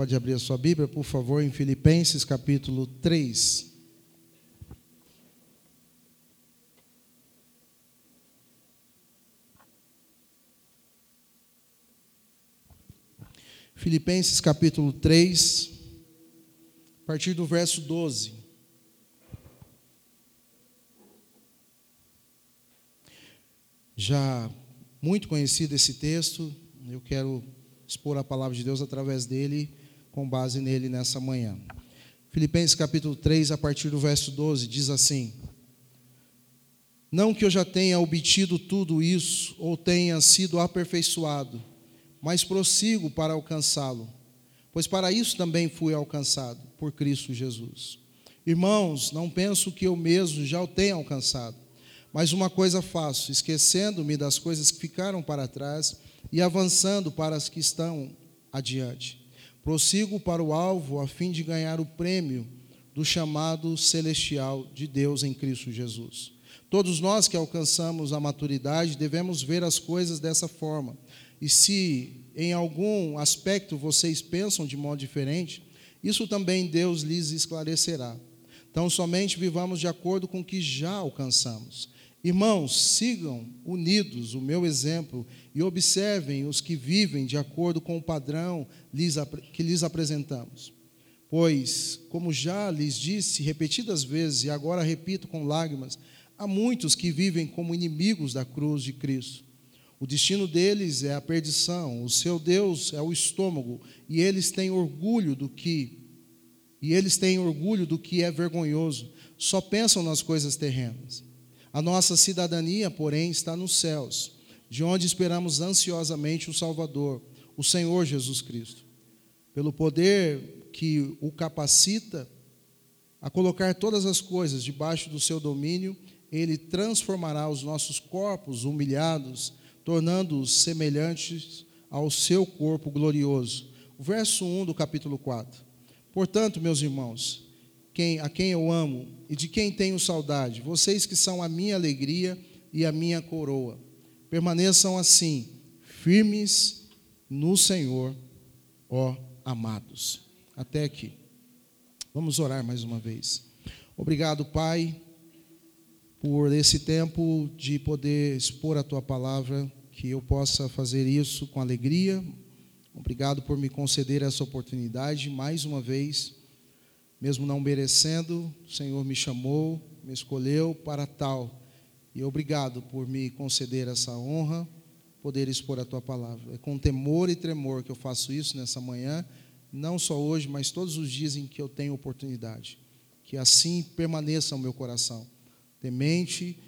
Pode abrir a sua Bíblia, por favor, em Filipenses capítulo 3. Filipenses capítulo 3, a partir do verso 12. Já muito conhecido esse texto, eu quero expor a palavra de Deus através dele com base nele nessa manhã. Filipenses capítulo 3, a partir do verso 12, diz assim: Não que eu já tenha obtido tudo isso ou tenha sido aperfeiçoado, mas prossigo para alcançá-lo, pois para isso também fui alcançado por Cristo Jesus. Irmãos, não penso que eu mesmo já o tenha alcançado, mas uma coisa faço, esquecendo-me das coisas que ficaram para trás e avançando para as que estão adiante Prossigo para o alvo a fim de ganhar o prêmio do chamado celestial de Deus em Cristo Jesus. Todos nós que alcançamos a maturidade devemos ver as coisas dessa forma. E se em algum aspecto vocês pensam de modo diferente, isso também Deus lhes esclarecerá. Então, somente vivamos de acordo com o que já alcançamos Irmãos, sigam unidos o meu exemplo e observem os que vivem de acordo com o padrão que lhes apresentamos. Pois, como já lhes disse repetidas vezes e agora repito com lágrimas, há muitos que vivem como inimigos da cruz de Cristo. O destino deles é a perdição, o seu Deus é o estômago, e eles têm orgulho do que e eles têm orgulho do que é vergonhoso, só pensam nas coisas terrenas. A nossa cidadania, porém, está nos céus, de onde esperamos ansiosamente o Salvador, o Senhor Jesus Cristo. Pelo poder que o capacita a colocar todas as coisas debaixo do seu domínio, ele transformará os nossos corpos humilhados, tornando-os semelhantes ao seu corpo glorioso. O verso 1 do capítulo 4. Portanto, meus irmãos, quem, a quem eu amo e de quem tenho saudade, vocês que são a minha alegria e a minha coroa. Permaneçam assim, firmes no Senhor, ó amados. Até aqui. Vamos orar mais uma vez. Obrigado, Pai, por esse tempo de poder expor a tua palavra, que eu possa fazer isso com alegria. Obrigado por me conceder essa oportunidade mais uma vez mesmo não merecendo, o Senhor me chamou, me escolheu para tal. E obrigado por me conceder essa honra, poder expor a tua palavra. É com temor e tremor que eu faço isso nessa manhã, não só hoje, mas todos os dias em que eu tenho oportunidade. Que assim permaneça o meu coração, temente,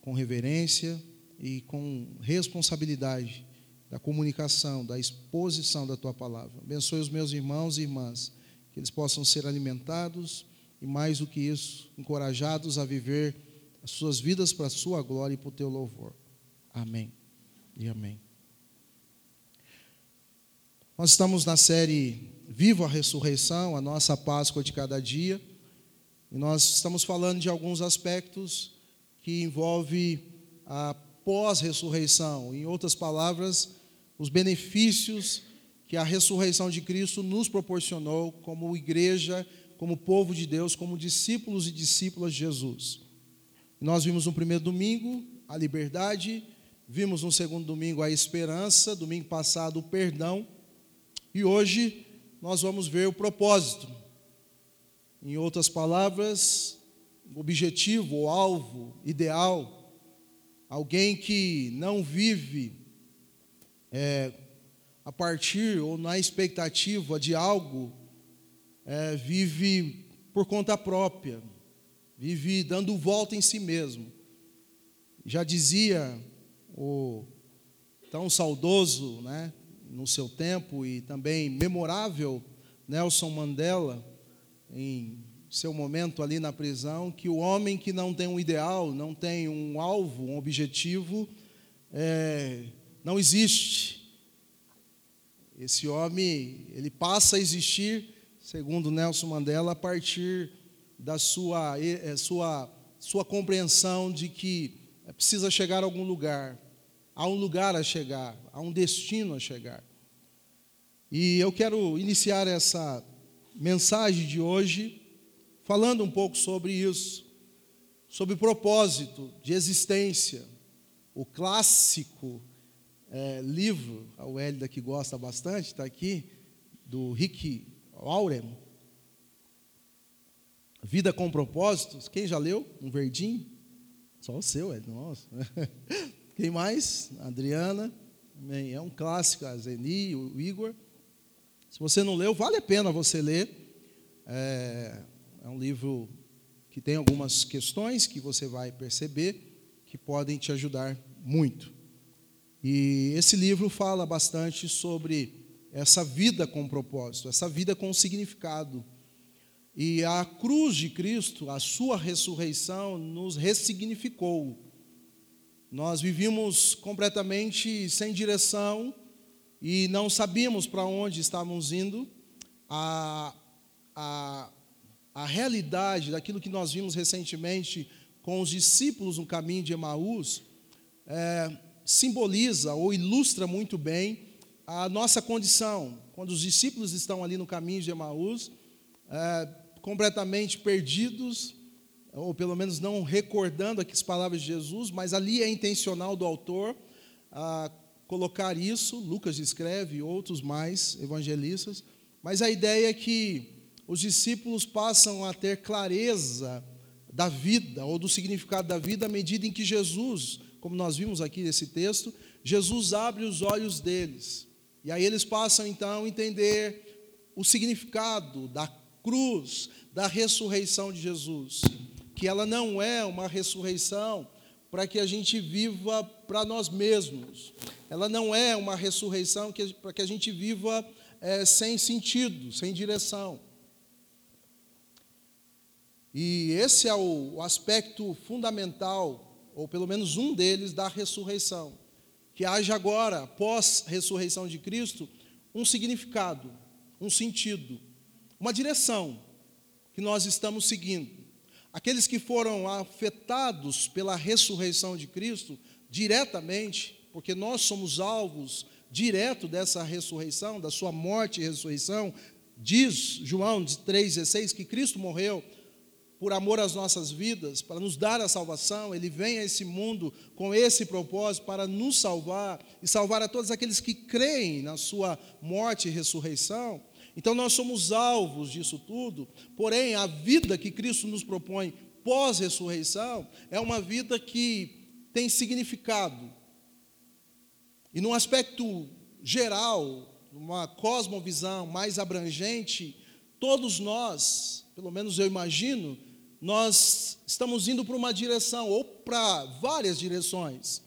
com reverência e com responsabilidade da comunicação, da exposição da tua palavra. Abençoe os meus irmãos e irmãs que eles possam ser alimentados e, mais do que isso, encorajados a viver as suas vidas para a sua glória e para o teu louvor. Amém e amém. Nós estamos na série Viva a Ressurreição, a nossa Páscoa de cada dia, e nós estamos falando de alguns aspectos que envolvem a pós-ressurreição, em outras palavras, os benefícios que a ressurreição de Cristo nos proporcionou como igreja, como povo de Deus, como discípulos e discípulas de Jesus. Nós vimos no primeiro domingo a liberdade, vimos no segundo domingo a esperança, domingo passado o perdão, e hoje nós vamos ver o propósito. Em outras palavras, objetivo, o alvo, ideal, alguém que não vive é, a partir ou na expectativa de algo, é, vive por conta própria, vive dando volta em si mesmo. Já dizia o tão saudoso, né, no seu tempo e também memorável Nelson Mandela, em seu momento ali na prisão, que o homem que não tem um ideal, não tem um alvo, um objetivo, é, não existe. Esse homem, ele passa a existir, segundo Nelson Mandela, a partir da sua, é, sua, sua compreensão de que precisa chegar a algum lugar, há um lugar a chegar, há um destino a chegar. E eu quero iniciar essa mensagem de hoje falando um pouco sobre isso, sobre propósito de existência, o clássico é, livro, a Hélida que gosta bastante, está aqui, do Rick Warren, Vida com Propósitos. Quem já leu? Um verdinho? Só o seu, Hélida, nossa. Quem mais? Adriana. É um clássico, a Zeni, o Igor. Se você não leu, vale a pena você ler. É, é um livro que tem algumas questões que você vai perceber que podem te ajudar muito. E esse livro fala bastante sobre essa vida com propósito, essa vida com significado. E a cruz de Cristo, a sua ressurreição, nos ressignificou. Nós vivíamos completamente sem direção e não sabíamos para onde estávamos indo. A, a, a realidade daquilo que nós vimos recentemente com os discípulos no caminho de Emaús é, simboliza ou ilustra muito bem a nossa condição, quando os discípulos estão ali no caminho de Emaús, é, completamente perdidos, ou pelo menos não recordando aqui as palavras de Jesus, mas ali é intencional do autor colocar isso, Lucas escreve, outros mais evangelistas, mas a ideia é que os discípulos passam a ter clareza da vida, ou do significado da vida, à medida em que Jesus, como nós vimos aqui nesse texto, Jesus abre os olhos deles. E aí eles passam então a entender o significado da cruz, da ressurreição de Jesus, que ela não é uma ressurreição para que a gente viva para nós mesmos. Ela não é uma ressurreição para que a gente viva é, sem sentido, sem direção. E esse é o, aspecto fundamental, ou pelo menos um deles, da ressurreição que haja agora, pós ressurreição de Cristo, um significado, um sentido, uma direção que nós estamos seguindo. Aqueles que foram afetados pela ressurreição de Cristo diretamente, porque nós somos alvos direto dessa ressurreição, da sua morte e ressurreição, diz João 3,16 que Cristo morreu por amor às nossas vidas, para nos dar a salvação, ele vem a esse mundo com esse propósito para nos salvar e salvar a todos aqueles que creem na sua morte e ressurreição. Então nós somos alvos disso tudo, porém a vida que Cristo nos propõe pós-ressurreição é uma vida que tem significado. E num aspecto geral, numa cosmovisão mais abrangente, todos nós, pelo menos eu imagino, nós estamos indo para uma direção, ou para várias direções,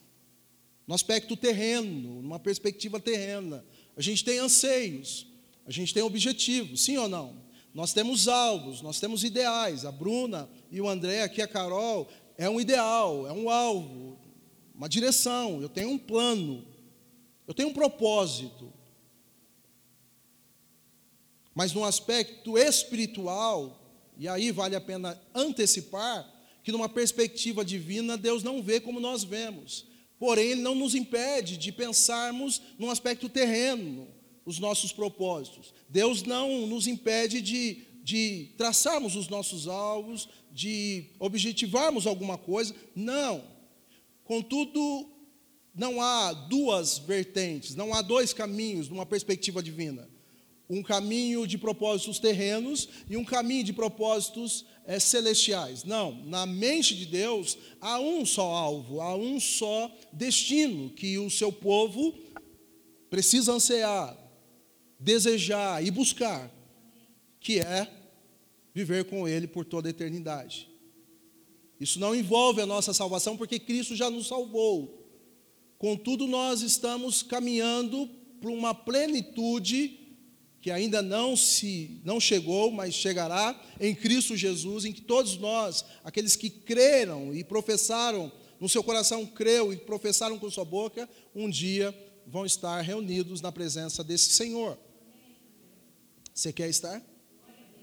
no aspecto terreno, numa perspectiva terrena. A gente tem anseios, a gente tem objetivos, sim ou não? Nós temos alvos, nós temos ideais. A Bruna e o André, aqui a Carol, é um ideal, é um alvo, uma direção. Eu tenho um plano, eu tenho um propósito. Mas no aspecto espiritual, e aí vale a pena antecipar que, numa perspectiva divina, Deus não vê como nós vemos. Porém, Ele não nos impede de pensarmos num aspecto terreno os nossos propósitos. Deus não nos impede de, de traçarmos os nossos alvos, de objetivarmos alguma coisa. Não. Contudo, não há duas vertentes, não há dois caminhos numa perspectiva divina um caminho de propósitos terrenos e um caminho de propósitos é, celestiais. Não, na mente de Deus há um só alvo, há um só destino que o seu povo precisa ansiar, desejar e buscar, que é viver com Ele por toda a eternidade. Isso não envolve a nossa salvação, porque Cristo já nos salvou. Contudo, nós estamos caminhando para uma plenitude que ainda não se não chegou, mas chegará em Cristo Jesus, em que todos nós, aqueles que creram e professaram no seu coração creu e professaram com sua boca, um dia vão estar reunidos na presença desse Senhor. Você quer estar?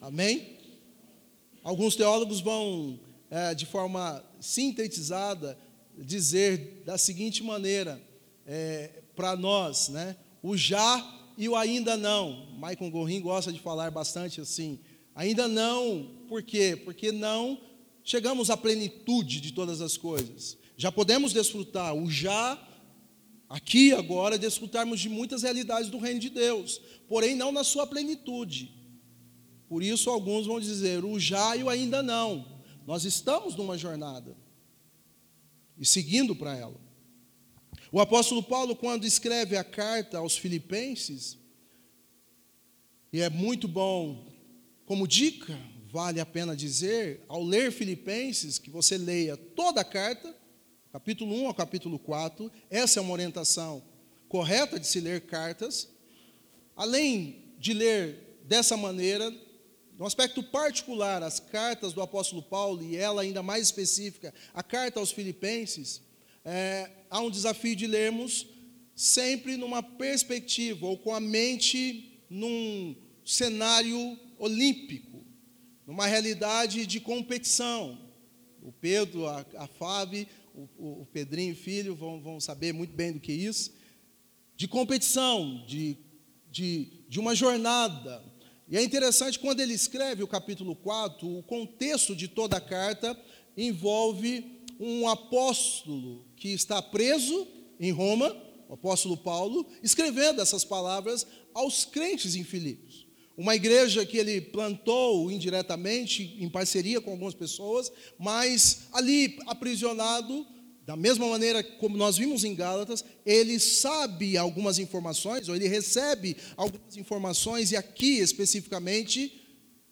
Amém? Alguns teólogos vão, é, de forma sintetizada, dizer da seguinte maneira: é, para nós, né? O já e o ainda não. Michael Gorin gosta de falar bastante assim. Ainda não, por quê? Porque não chegamos à plenitude de todas as coisas. Já podemos desfrutar o já aqui agora desfrutarmos de muitas realidades do reino de Deus, porém não na sua plenitude. Por isso alguns vão dizer o já e o ainda não. Nós estamos numa jornada e seguindo para ela. O apóstolo Paulo, quando escreve a carta aos Filipenses, e é muito bom, como dica, vale a pena dizer, ao ler Filipenses, que você leia toda a carta, capítulo 1 ao capítulo 4, essa é uma orientação correta de se ler cartas. Além de ler dessa maneira, no aspecto particular, as cartas do apóstolo Paulo, e ela ainda mais específica, a carta aos Filipenses, é, há um desafio de lermos sempre numa perspectiva, ou com a mente num cenário olímpico, numa realidade de competição. O Pedro, a, a Fábio, o, o, Pedrinho filho vão, vão saber muito bem do que isso. De competição, de, de, de uma jornada. E é interessante, quando ele escreve o capítulo 4, o contexto de toda a carta envolve um apóstolo que está preso em Roma, o apóstolo Paulo, escrevendo essas palavras aos crentes em Filipos. Uma igreja que ele plantou indiretamente, em parceria com algumas pessoas, mas ali aprisionado, da mesma maneira como nós vimos em Gálatas, ele sabe algumas informações, ou ele recebe algumas informações, e aqui especificamente,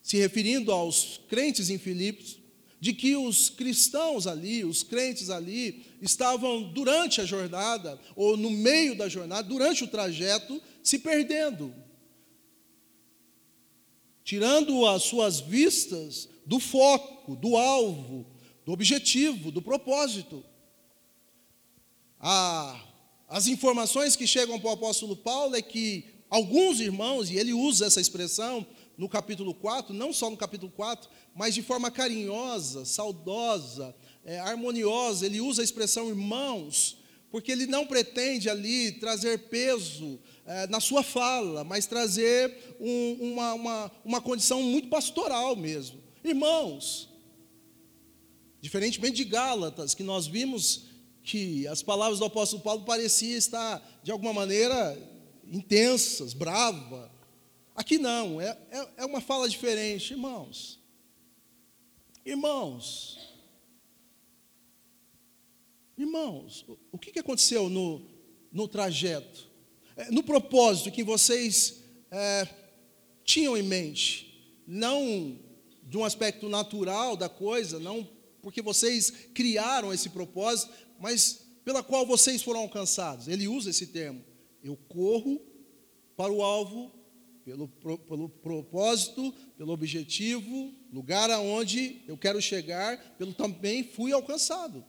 se referindo aos crentes em Filipos, de que os cristãos ali, os crentes ali, estavam durante a jornada, ou no meio da jornada, durante o trajeto, se perdendo, tirando as suas vistas do foco, do alvo, do objetivo, do propósito. Ah, as informações que chegam para o apóstolo Paulo é que alguns irmãos, e ele usa essa expressão, no capítulo 4, não só no capítulo 4, mas de forma carinhosa, saudosa, é, harmoniosa. Ele usa a expressão irmãos, porque ele não pretende ali trazer peso é, na sua fala, mas trazer um, uma, uma, uma condição muito pastoral mesmo. Irmãos, diferentemente de Gálatas, que nós vimos que as palavras do apóstolo Paulo pareciam estar, de alguma maneira, intensas, brava, Aqui não, é, é, é uma fala diferente, irmãos. Irmãos, irmãos, o que aconteceu no, no trajeto? É, no propósito que vocês é, tinham em mente, não de um aspecto natural da coisa, não porque vocês criaram esse propósito, mas pela qual vocês foram alcançados. Ele usa esse termo. Eu corro para o alvo pelo, pelo propósito, pelo objetivo, lugar aonde eu quero chegar, pelo também fui alcançado.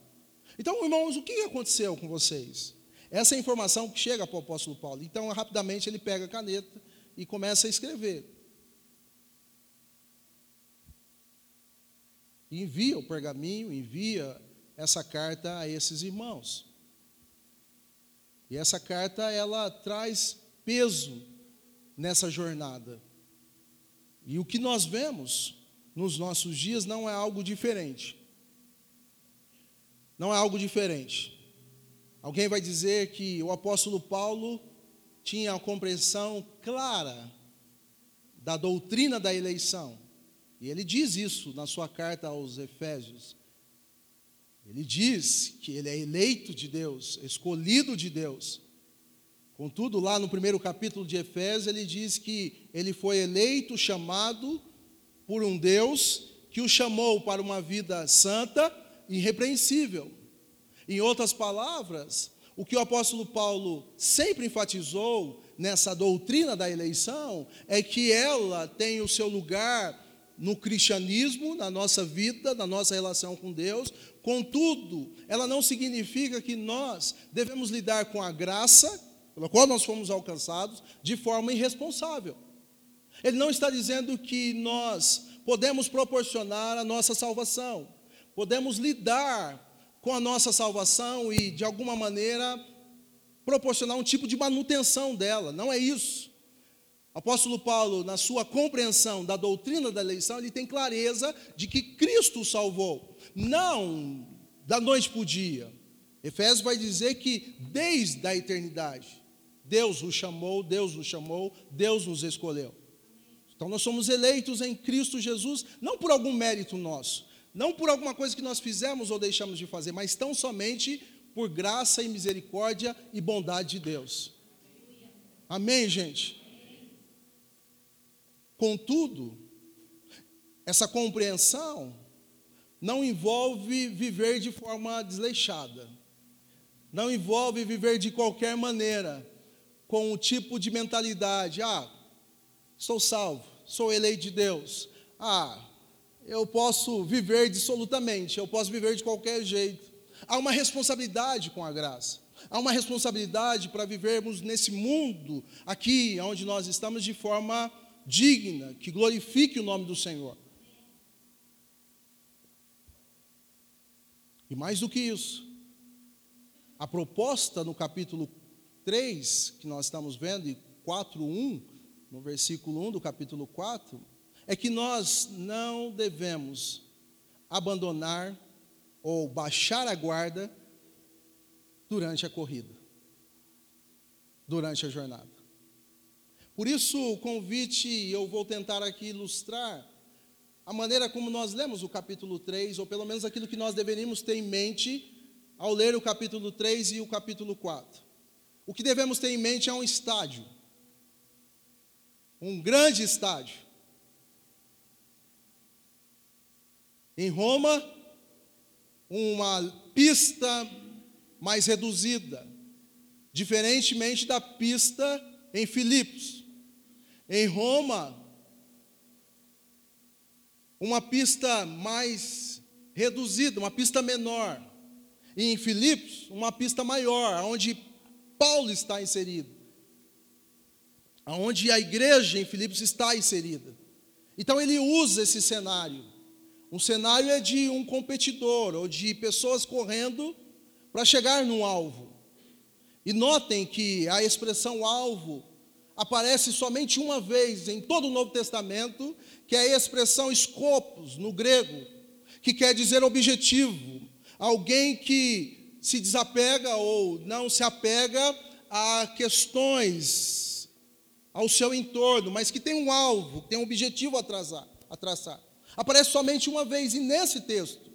Então, irmãos, o que aconteceu com vocês? Essa é a informação que chega para o apóstolo Paulo. Então, rapidamente ele pega a caneta e começa a escrever. E envia o pergaminho, envia essa carta a esses irmãos. E essa carta ela traz peso nessa jornada. E o que nós vemos nos nossos dias não é algo diferente. Não é algo diferente. Alguém vai dizer que o apóstolo Paulo tinha a compreensão clara da doutrina da eleição. E ele diz isso na sua carta aos Efésios. Ele diz que ele é eleito de Deus, escolhido de Deus. Contudo, lá no primeiro capítulo de Efésios, ele diz que ele foi eleito, chamado por um Deus que o chamou para uma vida santa irrepreensível. Em outras palavras, o que o apóstolo Paulo sempre enfatizou nessa doutrina da eleição é que ela tem o seu lugar no cristianismo, na nossa vida, na nossa relação com Deus. Contudo, ela não significa que nós devemos lidar com a graça pela qual nós fomos alcançados, de forma irresponsável. Ele não está dizendo que nós podemos proporcionar a nossa salvação, podemos lidar com a nossa salvação e, de alguma maneira, proporcionar um tipo de manutenção dela. Não é isso. Apóstolo Paulo, na sua compreensão da doutrina da eleição, ele tem clareza de que Cristo o salvou, não da noite para o dia. Efésios vai dizer que desde a eternidade, Deus o chamou, Deus o chamou, Deus nos escolheu. Então nós somos eleitos em Cristo Jesus, não por algum mérito nosso, não por alguma coisa que nós fizemos ou deixamos de fazer, mas tão somente por graça e misericórdia e bondade de Deus. Amém, gente? Contudo, essa compreensão não envolve viver de forma desleixada, não envolve viver de qualquer maneira, com o tipo de mentalidade: ah, sou salvo, sou eleito de Deus. Ah, eu posso viver dissolutamente, eu posso viver de qualquer jeito. Há uma responsabilidade com a graça. Há uma responsabilidade para vivermos nesse mundo aqui onde nós estamos de forma digna, que glorifique o nome do Senhor. E mais do que isso, a proposta no capítulo 3, que nós estamos vendo, e 4:1, no versículo 1 do capítulo 4, é que nós não devemos abandonar ou baixar a guarda durante a corrida, durante a jornada. Por isso, o convite, eu vou tentar aqui ilustrar a maneira como nós lemos o capítulo 3, ou pelo menos aquilo que nós deveríamos ter em mente ao ler o capítulo 3 e o capítulo 4. O que devemos ter em mente é um estádio um grande estádio. Em Roma, uma pista mais reduzida, diferentemente da pista em Filipos. Em Roma, uma pista mais reduzida, uma pista menor. E em Filipos, uma pista maior, onde Paulo está inserido onde a igreja em Filipos está inserida. Então ele usa esse cenário. Um cenário é de um competidor ou de pessoas correndo para chegar no alvo. E notem que a expressão alvo aparece somente uma vez em todo o Novo Testamento, que é a expressão scopus no grego, que quer dizer objetivo, alguém que se desapega ou não se apega a questões ao seu entorno, mas que tem um alvo, tem um objetivo a. A traçar. Aparece somente uma vez, e nesse texto,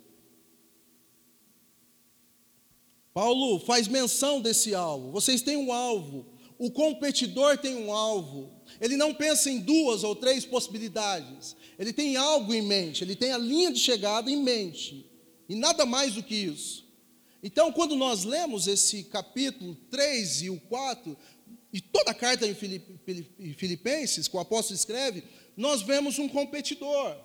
Paulo faz menção desse alvo. Vocês têm um alvo, o competidor tem um alvo. Ele não pensa em duas ou três possibilidades. Ele tem algo em mente, ele tem a linha de chegada em mente. E nada mais do que isso. Então, quando nós lemos esse capítulo 3 e o 4, e toda a carta em Filipenses, que o apóstolo escreve, nós vemos um competidor,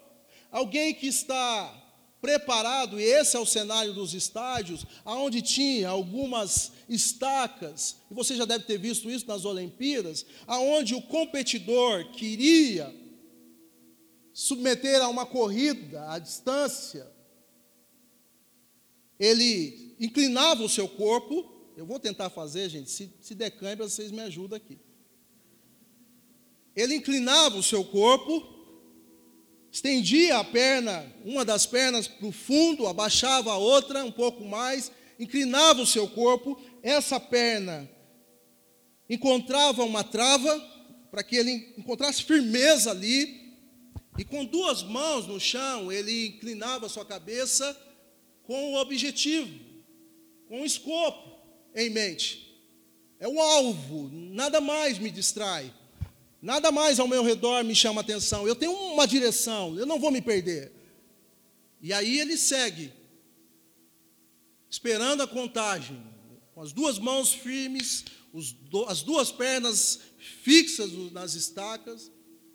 alguém que está preparado, e esse é o cenário dos estádios, aonde tinha algumas estacas, e você já deve ter visto isso nas Olimpíadas, aonde o competidor queria submeter a uma corrida à distância, ele inclinava o seu corpo eu vou tentar fazer, gente. Se, se der cãibra, vocês me ajudam aqui. Ele inclinava o seu corpo, estendia a perna, uma das pernas para o fundo, abaixava a outra um pouco mais, inclinava o seu corpo, essa perna encontrava uma trava, para que ele encontrasse firmeza ali, e com duas mãos no chão, ele inclinava a sua cabeça com o objetivo, com o escopo em mente. É o alvo, nada mais me distrai. Nada mais ao meu redor me chama atenção. Eu tenho uma direção, eu não vou me perder. E aí ele segue, esperando a contagem, com as duas mãos firmes, as duas pernas fixas nas estacas,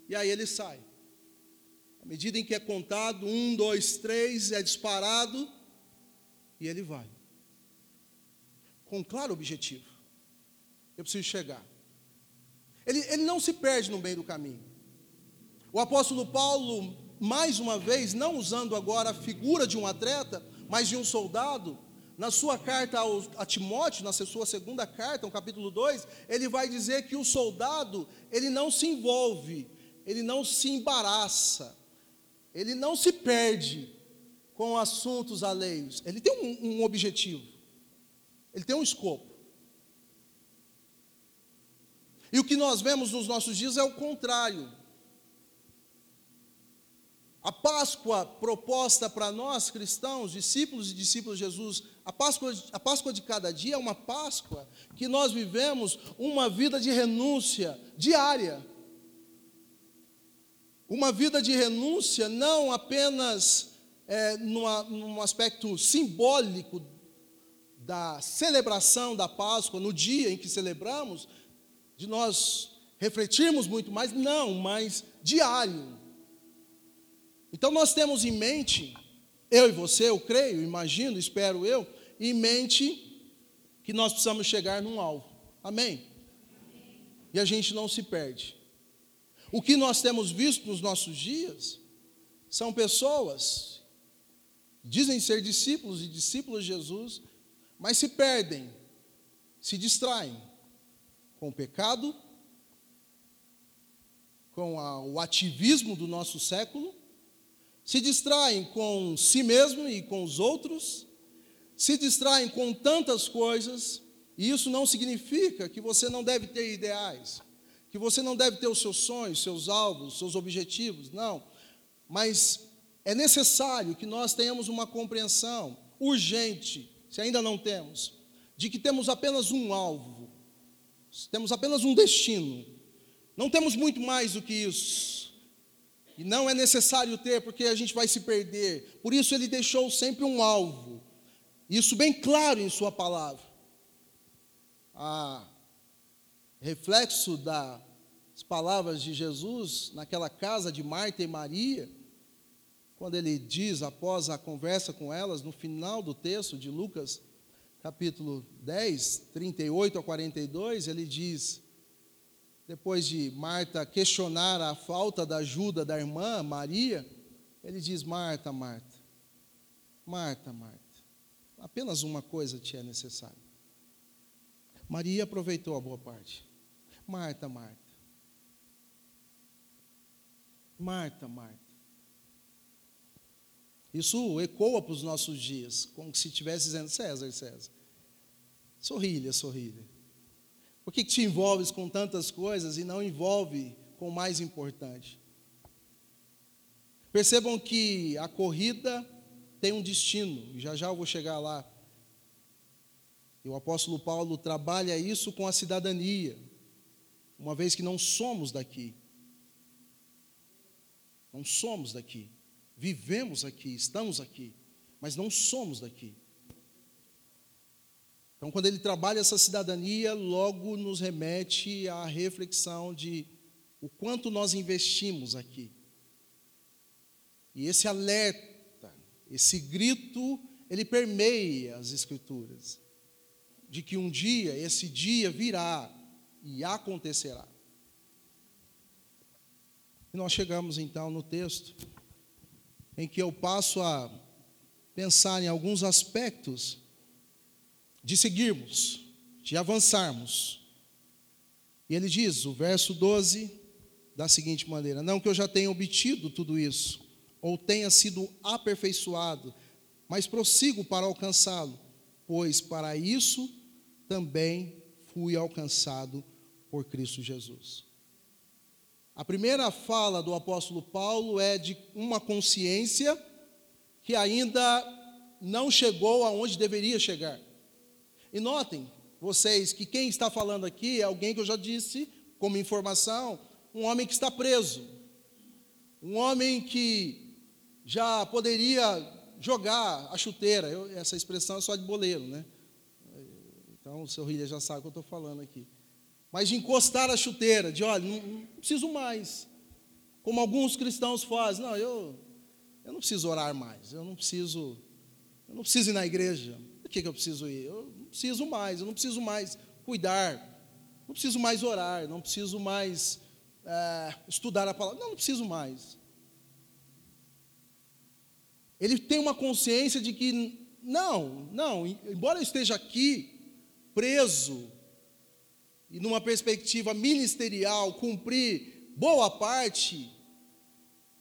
e aí ele sai. À medida em que é contado, um, dois, três, é disparado, e ele vai com claro objetivo. Eu preciso chegar. Ele, ele não se perde no meio do caminho. O apóstolo Paulo, mais uma vez, não usando agora a figura de um atleta, mas de um soldado, na sua carta a Timóteo, na sua segunda carta, no capítulo 2, ele vai dizer que o soldado, ele não se envolve, ele não se embaraça, ele não se perde com assuntos alheios. Ele tem um, um objetivo, ele tem um escopo. E o que nós vemos nos nossos dias é o contrário. A Páscoa proposta para nós cristãos, discípulos e discípulos de Jesus, a Páscoa, a Páscoa de cada dia é uma Páscoa que nós vivemos uma vida de renúncia diária. Uma vida de renúncia não apenas é, numa, num aspecto simbólico da celebração da Páscoa, no dia em que celebramos, de nós refletirmos muito mais, não, mas diário. Então nós temos em mente, eu e você, eu creio, imagino, espero eu, em mente que nós precisamos chegar num alvo. Amém? E a gente não se perde. O que nós temos visto nos nossos dias são pessoas dizem ser discípulos e discípulos de Jesus, mas se perdem, se distraem com o pecado, com a, o ativismo do nosso século, se distraem com si mesmo e com os outros, se distraem com tantas coisas, e isso não significa que você não deve ter ideais, que você não deve ter os seus sonhos, seus alvos, seus objetivos, não. Mas é necessário que nós tenhamos uma compreensão urgente, se ainda não temos, de que temos apenas um alvo, temos apenas um destino, não temos muito mais do que isso. E não é necessário ter, porque a gente vai se perder. Por isso ele deixou sempre um alvo. Isso bem claro em sua palavra. A reflexo das palavras de Jesus naquela casa de Marta e Maria, quando ele diz, após a conversa com elas, no final do texto de Lucas, capítulo 10, 38 a 42, ele diz: depois de Marta questionar a falta da ajuda da irmã Maria, ele diz: Marta, Marta, Marta, Marta, apenas uma coisa te é necessária. Maria aproveitou a boa parte. Marta, Marta. Marta, Marta. Isso ecoa para os nossos dias, como se estivesse dizendo César, César. Sorrilha, sorrilha. Por que te envolves com tantas coisas e não envolve com o mais importante? Percebam que a corrida tem um destino, já já eu vou chegar lá. E o apóstolo Paulo trabalha isso com a cidadania, uma vez que não somos daqui. Não somos daqui. Vivemos aqui, estamos aqui, mas não somos daqui. Então, quando ele trabalha essa cidadania, logo nos remete à reflexão de o quanto nós investimos aqui. E esse alerta, esse grito, ele permeia as Escrituras, de que um dia, esse dia virá e acontecerá. E nós chegamos então no texto em que eu passo a pensar em alguns aspectos de seguirmos, de avançarmos. E ele diz, o verso 12, da seguinte maneira: Não que eu já tenha obtido tudo isso, ou tenha sido aperfeiçoado, mas prossigo para alcançá-lo, pois para isso também fui alcançado por Cristo Jesus. A primeira fala do apóstolo Paulo é de uma consciência que ainda não chegou aonde deveria chegar. E notem, vocês, que quem está falando aqui é alguém que eu já disse, como informação, um homem que está preso. Um homem que já poderia jogar a chuteira. Eu, essa expressão é só de boleiro, né? Então o seu Rilha já sabe o que eu estou falando aqui. Mas de encostar a chuteira, de olha, não, não preciso mais. Como alguns cristãos fazem, não, eu, eu não preciso orar mais, eu não preciso, eu não preciso ir na igreja. Por que, que eu preciso ir? Eu preciso mais, eu não preciso mais cuidar, não preciso mais orar, não preciso mais é, estudar a palavra, não, não preciso mais. Ele tem uma consciência de que não, não, embora eu esteja aqui preso e numa perspectiva ministerial cumprir boa parte,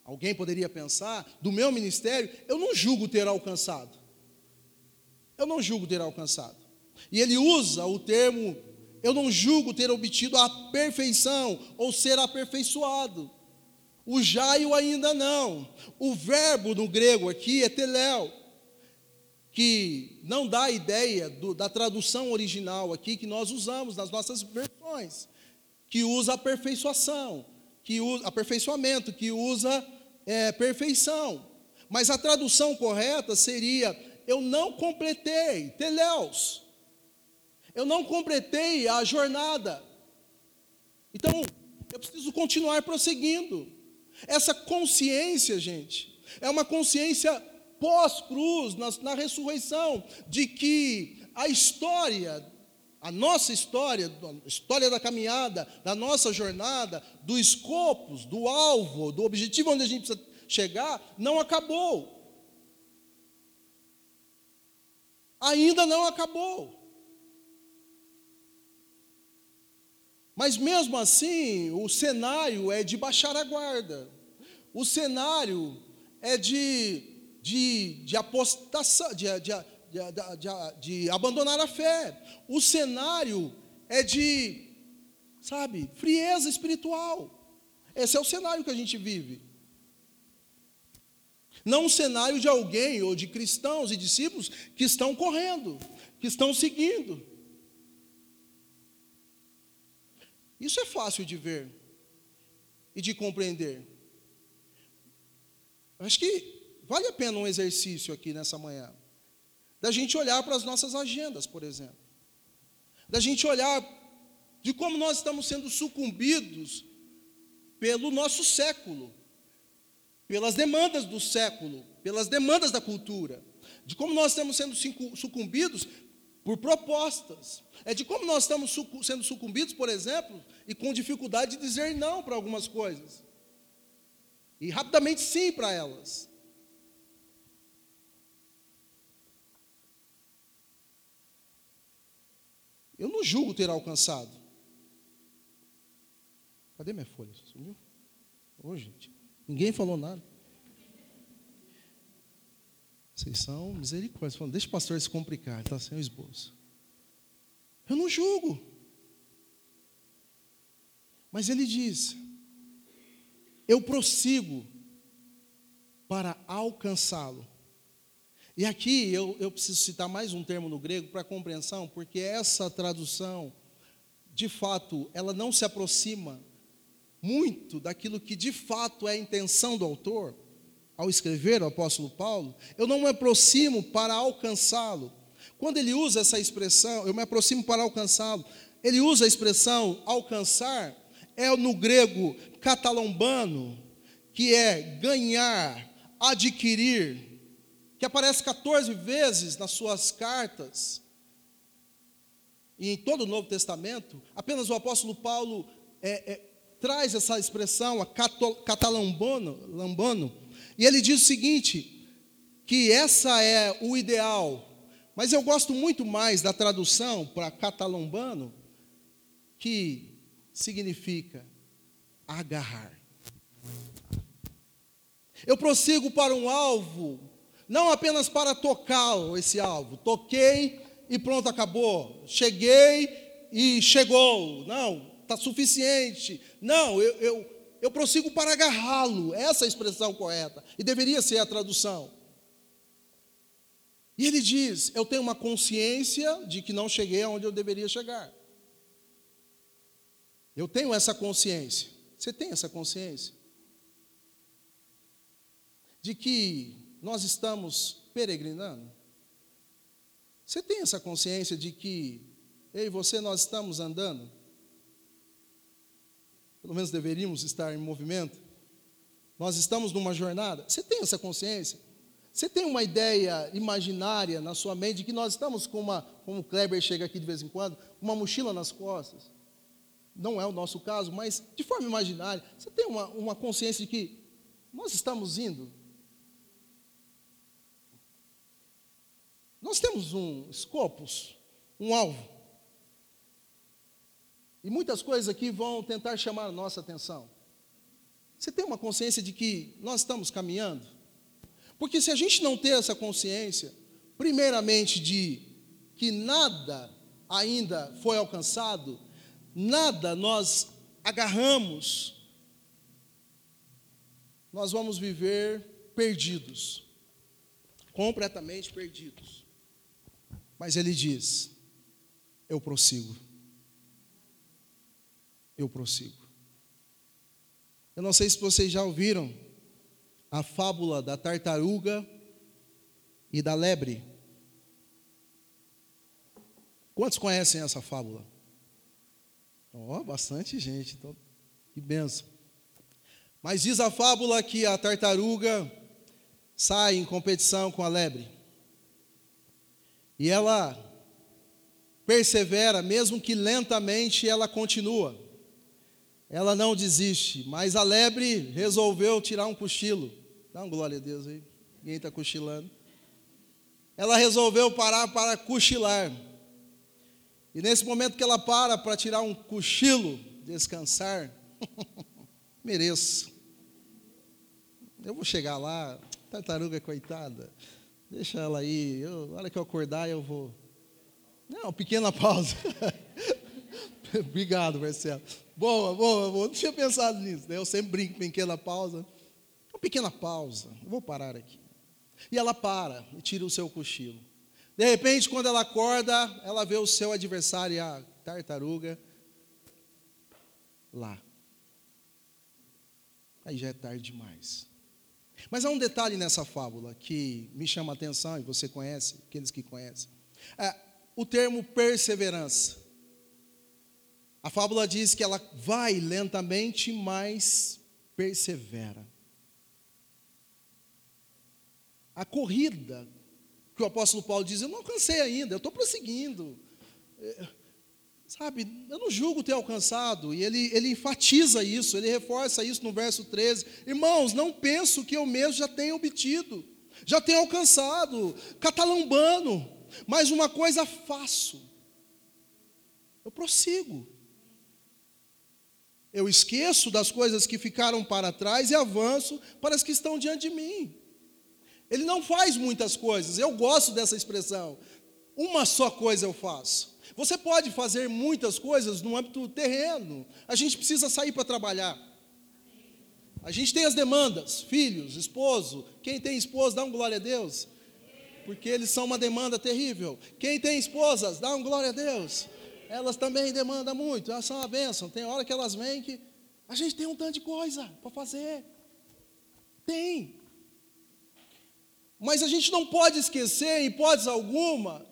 alguém poderia pensar, do meu ministério, eu não julgo ter alcançado. Eu não julgo ter alcançado. E ele usa o termo, eu não julgo ter obtido a perfeição ou ser aperfeiçoado. O jaio ainda não. O verbo no grego aqui é teléu, que não dá a ideia do, da tradução original aqui que nós usamos nas nossas versões, que usa aperfeiçoação, que usa aperfeiçoamento, que usa é, perfeição. Mas a tradução correta seria: eu não completei, teléus. Eu não completei a jornada. Então, eu preciso continuar prosseguindo. Essa consciência, gente, é uma consciência pós-cruz, na, na ressurreição, de que a história, a nossa história, a história da caminhada, da nossa jornada, do escopos, do alvo, do objetivo onde a gente precisa chegar, não acabou. Ainda não acabou. Mas mesmo assim, o cenário é de baixar a guarda. O cenário é de, de, de apostação, de, de, de, de abandonar a fé. O cenário é de, sabe, frieza espiritual. Esse é o cenário que a gente vive. Não um cenário de alguém ou de cristãos e discípulos que estão correndo, que estão seguindo. Isso é fácil de ver e de compreender. Acho que vale a pena um exercício aqui nessa manhã. Da gente olhar para as nossas agendas, por exemplo. Da gente olhar de como nós estamos sendo sucumbidos pelo nosso século, pelas demandas do século, pelas demandas da cultura. De como nós estamos sendo sucumbidos por propostas. É de como nós estamos sendo sucumbidos, por exemplo, e com dificuldade de dizer não para algumas coisas. E rapidamente sim para elas. Eu não julgo ter alcançado. Cadê minha folha? Sumiu? Ô, gente, ninguém falou nada. Vocês são misericórdia. Deixa o pastor se complicar, está sem o esboço. Eu não julgo. Mas ele diz: eu prossigo para alcançá-lo. E aqui eu, eu preciso citar mais um termo no grego para compreensão, porque essa tradução, de fato, ela não se aproxima muito daquilo que de fato é a intenção do autor ao escrever o apóstolo Paulo, eu não me aproximo para alcançá-lo. Quando ele usa essa expressão, eu me aproximo para alcançá-lo, ele usa a expressão alcançar, é no grego catalombano, que é ganhar, adquirir, que aparece 14 vezes nas suas cartas, e em todo o Novo Testamento, apenas o apóstolo Paulo é, é, traz essa expressão, a catalambano, lambano, e ele diz o seguinte: que essa é o ideal, mas eu gosto muito mais da tradução para catalombano, que significa agarrar. Eu prossigo para um alvo, não apenas para tocar esse alvo, toquei e pronto, acabou. Cheguei e chegou. Não, está suficiente. Não, eu, eu, eu prossigo para agarrá-lo. Essa é a expressão correta. E deveria ser a tradução. E ele diz: Eu tenho uma consciência de que não cheguei aonde eu deveria chegar. Eu tenho essa consciência. Você tem essa consciência? De que nós estamos peregrinando? Você tem essa consciência de que eu e você nós estamos andando? pelo menos deveríamos estar em movimento. Nós estamos numa jornada. Você tem essa consciência? Você tem uma ideia imaginária na sua mente de que nós estamos com uma, como o Kleber chega aqui de vez em quando, uma mochila nas costas? Não é o nosso caso, mas de forma imaginária. Você tem uma, uma consciência de que nós estamos indo? Temos um escopos, um alvo. E muitas coisas aqui vão tentar chamar a nossa atenção. Você tem uma consciência de que nós estamos caminhando? Porque se a gente não ter essa consciência, primeiramente de que nada ainda foi alcançado, nada nós agarramos, nós vamos viver perdidos, completamente perdidos. Mas ele diz: Eu prossigo. Eu prossigo. Eu não sei se vocês já ouviram a fábula da tartaruga e da lebre. Quantos conhecem essa fábula? Oh, bastante gente, então, que benção. Mas diz a fábula que a tartaruga sai em competição com a lebre. E ela persevera, mesmo que lentamente ela continua. Ela não desiste, mas a lebre resolveu tirar um cochilo. Dá um glória a Deus aí. Ninguém está cochilando. Ela resolveu parar para cochilar. E nesse momento que ela para para tirar um cochilo, descansar, mereço. Eu vou chegar lá, tartaruga coitada, deixa ela aí, eu, hora que eu acordar eu vou. Não, pequena pausa. Obrigado, Marcelo. Boa, boa, boa. Não tinha pensado nisso. Né? Eu sempre brinco, pequena pausa. Uma pequena pausa. Eu vou parar aqui. E ela para e tira o seu cochilo. De repente, quando ela acorda, ela vê o seu adversário, a tartaruga, lá. Aí já é tarde demais. Mas há um detalhe nessa fábula que me chama a atenção, e você conhece, aqueles que conhecem. É, o termo perseverança. A fábula diz que ela vai lentamente, mas persevera. A corrida que o apóstolo Paulo diz: Eu não alcancei ainda, eu estou prosseguindo. Sabe, eu não julgo ter alcançado, e ele, ele enfatiza isso, ele reforça isso no verso 13. Irmãos, não penso que eu mesmo já tenha obtido, já tenha alcançado, catalambando, mas uma coisa faço, eu prossigo. Eu esqueço das coisas que ficaram para trás e avanço para as que estão diante de mim. Ele não faz muitas coisas, eu gosto dessa expressão. Uma só coisa eu faço. Você pode fazer muitas coisas no âmbito terreno. A gente precisa sair para trabalhar. A gente tem as demandas, filhos, esposo. Quem tem esposo, dá um glória a Deus. Porque eles são uma demanda terrível. Quem tem esposas, dá um glória a Deus elas também demandam muito, elas são uma bênção. Tem hora que elas vêm que a gente tem um tanto de coisa para fazer. Tem. Mas a gente não pode esquecer, em hipótese alguma,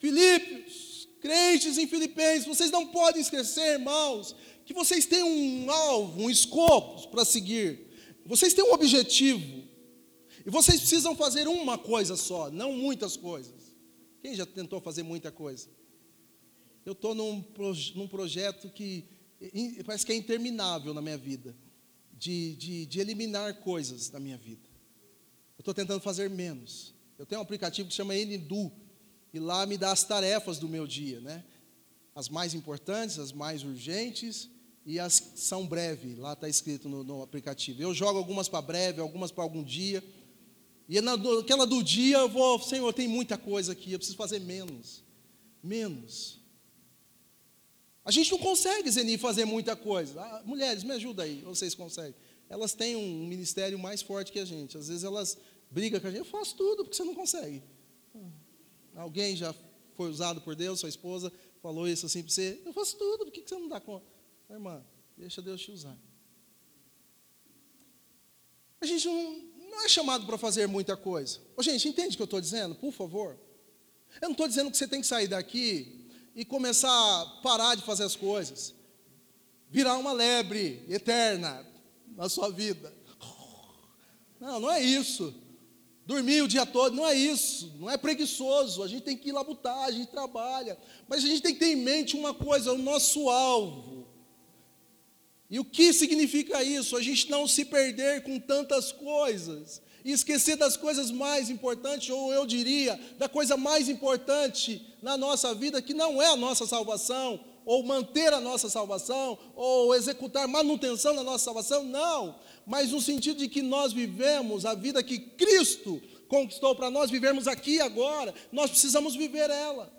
Filipos, crentes em Filipenses, vocês não podem esquecer, irmãos, que vocês têm um alvo, um escopo para seguir. Vocês têm um objetivo. E vocês precisam fazer uma coisa só, não muitas coisas. Quem já tentou fazer muita coisa? Eu estou num, num projeto que parece que é interminável na minha vida, de, de, de eliminar coisas da minha vida. Eu estou tentando fazer menos. Eu tenho um aplicativo que chama Ndu, e lá me dá as tarefas do meu dia, né? As mais importantes, as mais urgentes e as que são breves. Lá está escrito no, no, aplicativo. Eu jogo algumas para breve, algumas para algum dia. E naquela do dia eu vou, Senhor, tem muita coisa aqui, eu preciso fazer menos. Menos. A gente não consegue, Zeni, fazer muita coisa. Ah, mulheres, me ajuda aí, vocês conseguem. Elas têm um ministério mais forte que a gente. Às vezes elas brigam com a gente, eu faço tudo, porque você não consegue. Alguém já foi usado por Deus, sua esposa falou isso assim para você, eu faço tudo, por que você não dá conta? Irmã, deixa Deus te usar. A gente não, não é chamado para fazer muita coisa. Ô, gente, entende o que eu estou dizendo? Por favor. Eu não estou dizendo que você tem que sair daqui e começar a parar de fazer as coisas, virar uma lebre eterna na sua vida. Não, não é isso. Dormir o dia todo, não é isso, não é preguiçoso, a gente tem que ir labutar, a gente trabalha, mas a gente tem que ter em mente uma coisa: o nosso alvo. E o que significa isso? A gente não se perder com tantas coisas e esquecer das coisas mais importantes, ou eu diria, da coisa mais importante na nossa vida, que não é a nossa salvação, ou manter a nossa salvação, ou executar manutenção da nossa salvação, não, mas no sentido de que nós vivemos a vida que Cristo conquistou para nós, vivermos aqui agora, nós precisamos viver ela.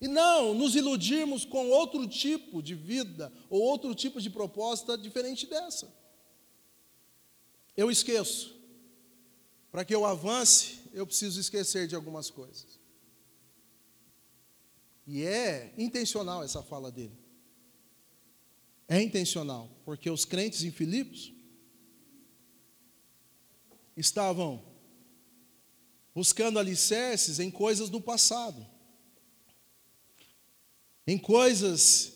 E não nos iludirmos com outro tipo de vida ou outro tipo de proposta diferente dessa. Eu esqueço. Para que eu avance, eu preciso esquecer de algumas coisas. E é intencional essa fala dele. É intencional, porque os crentes em Filipos estavam buscando alicerces em coisas do passado em coisas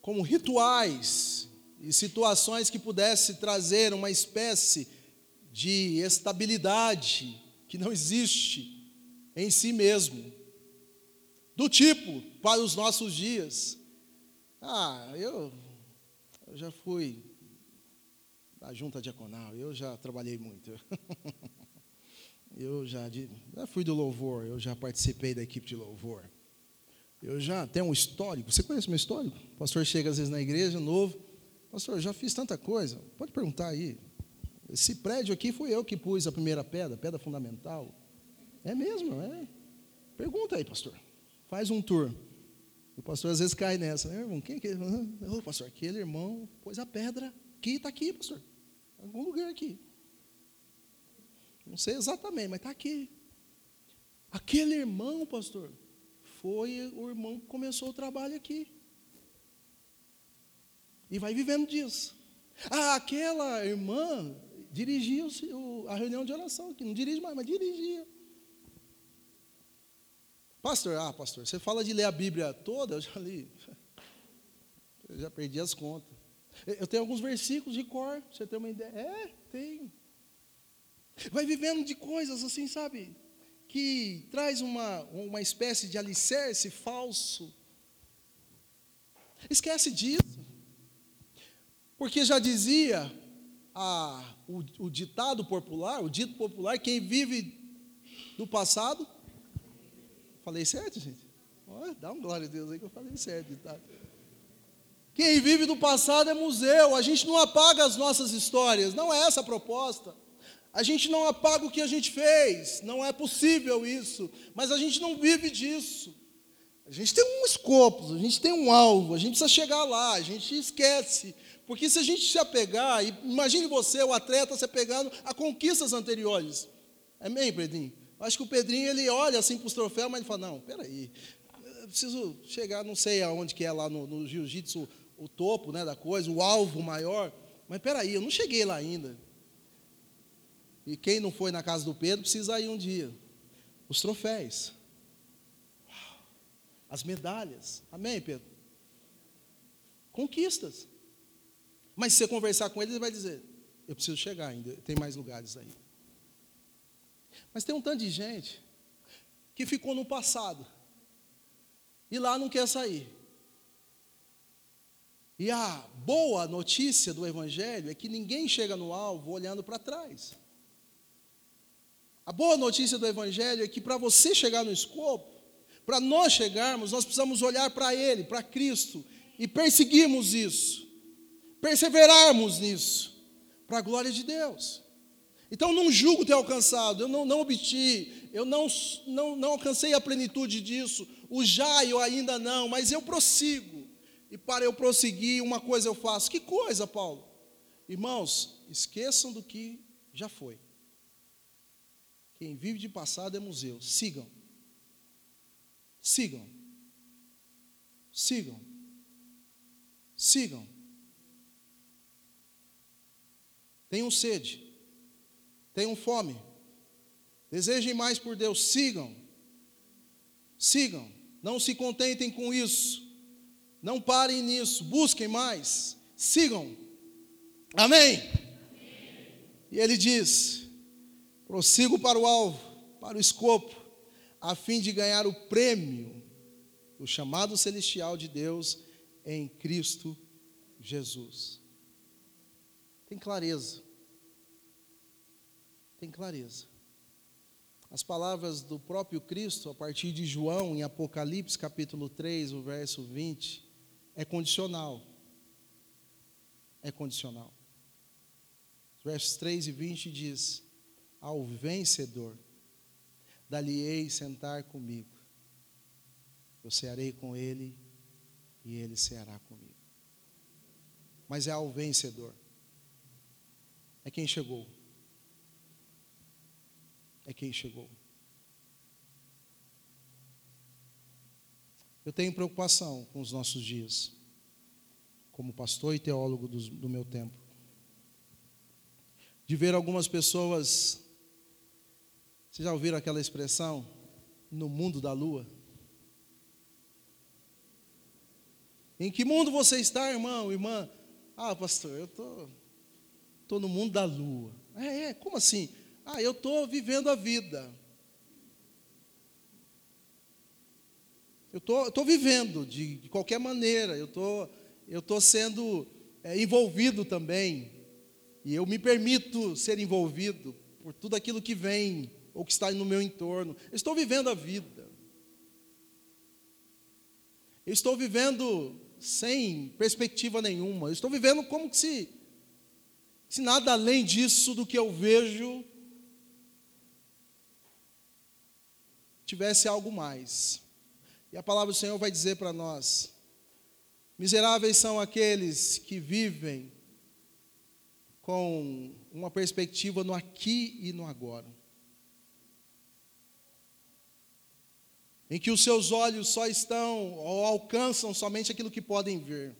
como rituais e situações que pudesse trazer uma espécie de estabilidade que não existe em si mesmo. Do tipo, para os nossos dias. Ah, eu, eu já fui da junta diaconal, eu já trabalhei muito. eu já, já fui do louvor, eu já participei da equipe de louvor. Eu já tenho um histórico. Você conhece meu histórico? O pastor chega às vezes na igreja, novo. Pastor, eu já fiz tanta coisa. Pode perguntar aí. Esse prédio aqui fui eu que pus a primeira pedra, pedra fundamental. É mesmo, é. Pergunta aí, pastor. Faz um tour. O pastor às vezes cai nessa. Meu irmão, quem que é? Ô, pastor, aquele irmão pôs a pedra aqui, está aqui, pastor. Em algum lugar aqui. Não sei exatamente, mas está aqui. Aquele irmão, pastor, foi o irmão que começou o trabalho aqui. E vai vivendo disso. Ah, aquela irmã dirigia a reunião de oração, que não dirige mais, mas dirigia. Pastor, ah, pastor, você fala de ler a Bíblia toda, eu já li. Eu já perdi as contas. Eu tenho alguns versículos de cor, você tem uma ideia? É, tem. Vai vivendo de coisas assim, sabe? que traz uma, uma espécie de alicerce falso. Esquece disso. Porque já dizia a, o, o ditado popular, o dito popular, quem vive do passado. Falei certo, gente? Dá um glória a Deus aí que eu falei certo. Ditado. Quem vive do passado é museu. A gente não apaga as nossas histórias. Não é essa a proposta. A gente não apaga o que a gente fez, não é possível isso, mas a gente não vive disso. A gente tem um escopo, a gente tem um alvo, a gente precisa chegar lá, a gente esquece. Porque se a gente se apegar, imagine você, o atleta, se apegando a conquistas anteriores. Amém, Pedrinho? Acho que o Pedrinho, ele olha assim para os troféus, mas ele fala, não, peraí, eu preciso chegar, não sei aonde que é lá no, no jiu-jitsu, o topo né, da coisa, o alvo maior, mas peraí, eu não cheguei lá ainda. E quem não foi na casa do Pedro precisa ir um dia. Os troféus. As medalhas. Amém, Pedro? Conquistas. Mas se você conversar com ele, ele vai dizer: Eu preciso chegar ainda, tem mais lugares aí. Mas tem um tanto de gente que ficou no passado e lá não quer sair. E a boa notícia do Evangelho é que ninguém chega no alvo olhando para trás. A boa notícia do Evangelho é que para você chegar no escopo, para nós chegarmos, nós precisamos olhar para Ele, para Cristo, e perseguirmos isso, perseverarmos nisso, para a glória de Deus. Então, não julgo ter alcançado, eu não, não obti, eu não, não, não alcancei a plenitude disso, o já eu ainda não, mas eu prossigo. E para eu prosseguir, uma coisa eu faço. Que coisa, Paulo? Irmãos, esqueçam do que já foi. Quem vive de passado é museu. Sigam. Sigam. Sigam. Sigam. Tenham sede. Tenham fome. Desejem mais por Deus. Sigam. Sigam. Não se contentem com isso. Não parem nisso. Busquem mais. Sigam. Amém? E ele diz: Prossigo para o alvo, para o escopo, a fim de ganhar o prêmio do chamado celestial de Deus em Cristo Jesus. Tem clareza. Tem clareza. As palavras do próprio Cristo, a partir de João, em Apocalipse capítulo 3, o verso 20, é condicional. É condicional. Versos 3 e 20 diz: Ao vencedor, dali-ei sentar comigo. Eu cearei com ele e ele ceará comigo. Mas é ao vencedor. É quem chegou. É quem chegou. Eu tenho preocupação com os nossos dias, como pastor e teólogo do, do meu tempo, de ver algumas pessoas. Vocês já ouviram aquela expressão? No mundo da lua? Em que mundo você está, irmão, irmã? Ah, pastor, eu tô, tô no mundo da lua. É, é, como assim? Ah, eu tô vivendo a vida. Eu tô vivendo de, de qualquer maneira. Eu tô, tô sendo é, envolvido também. E eu me permito ser envolvido por tudo aquilo que vem ou que está no meu entorno. Eu estou vivendo a vida. Eu estou vivendo sem perspectiva nenhuma. Eu estou vivendo como se, se nada além disso do que eu vejo tivesse algo mais. E a palavra do Senhor vai dizer para nós: miseráveis são aqueles que vivem com uma perspectiva no aqui e no agora. em que os seus olhos só estão ou alcançam somente aquilo que podem ver.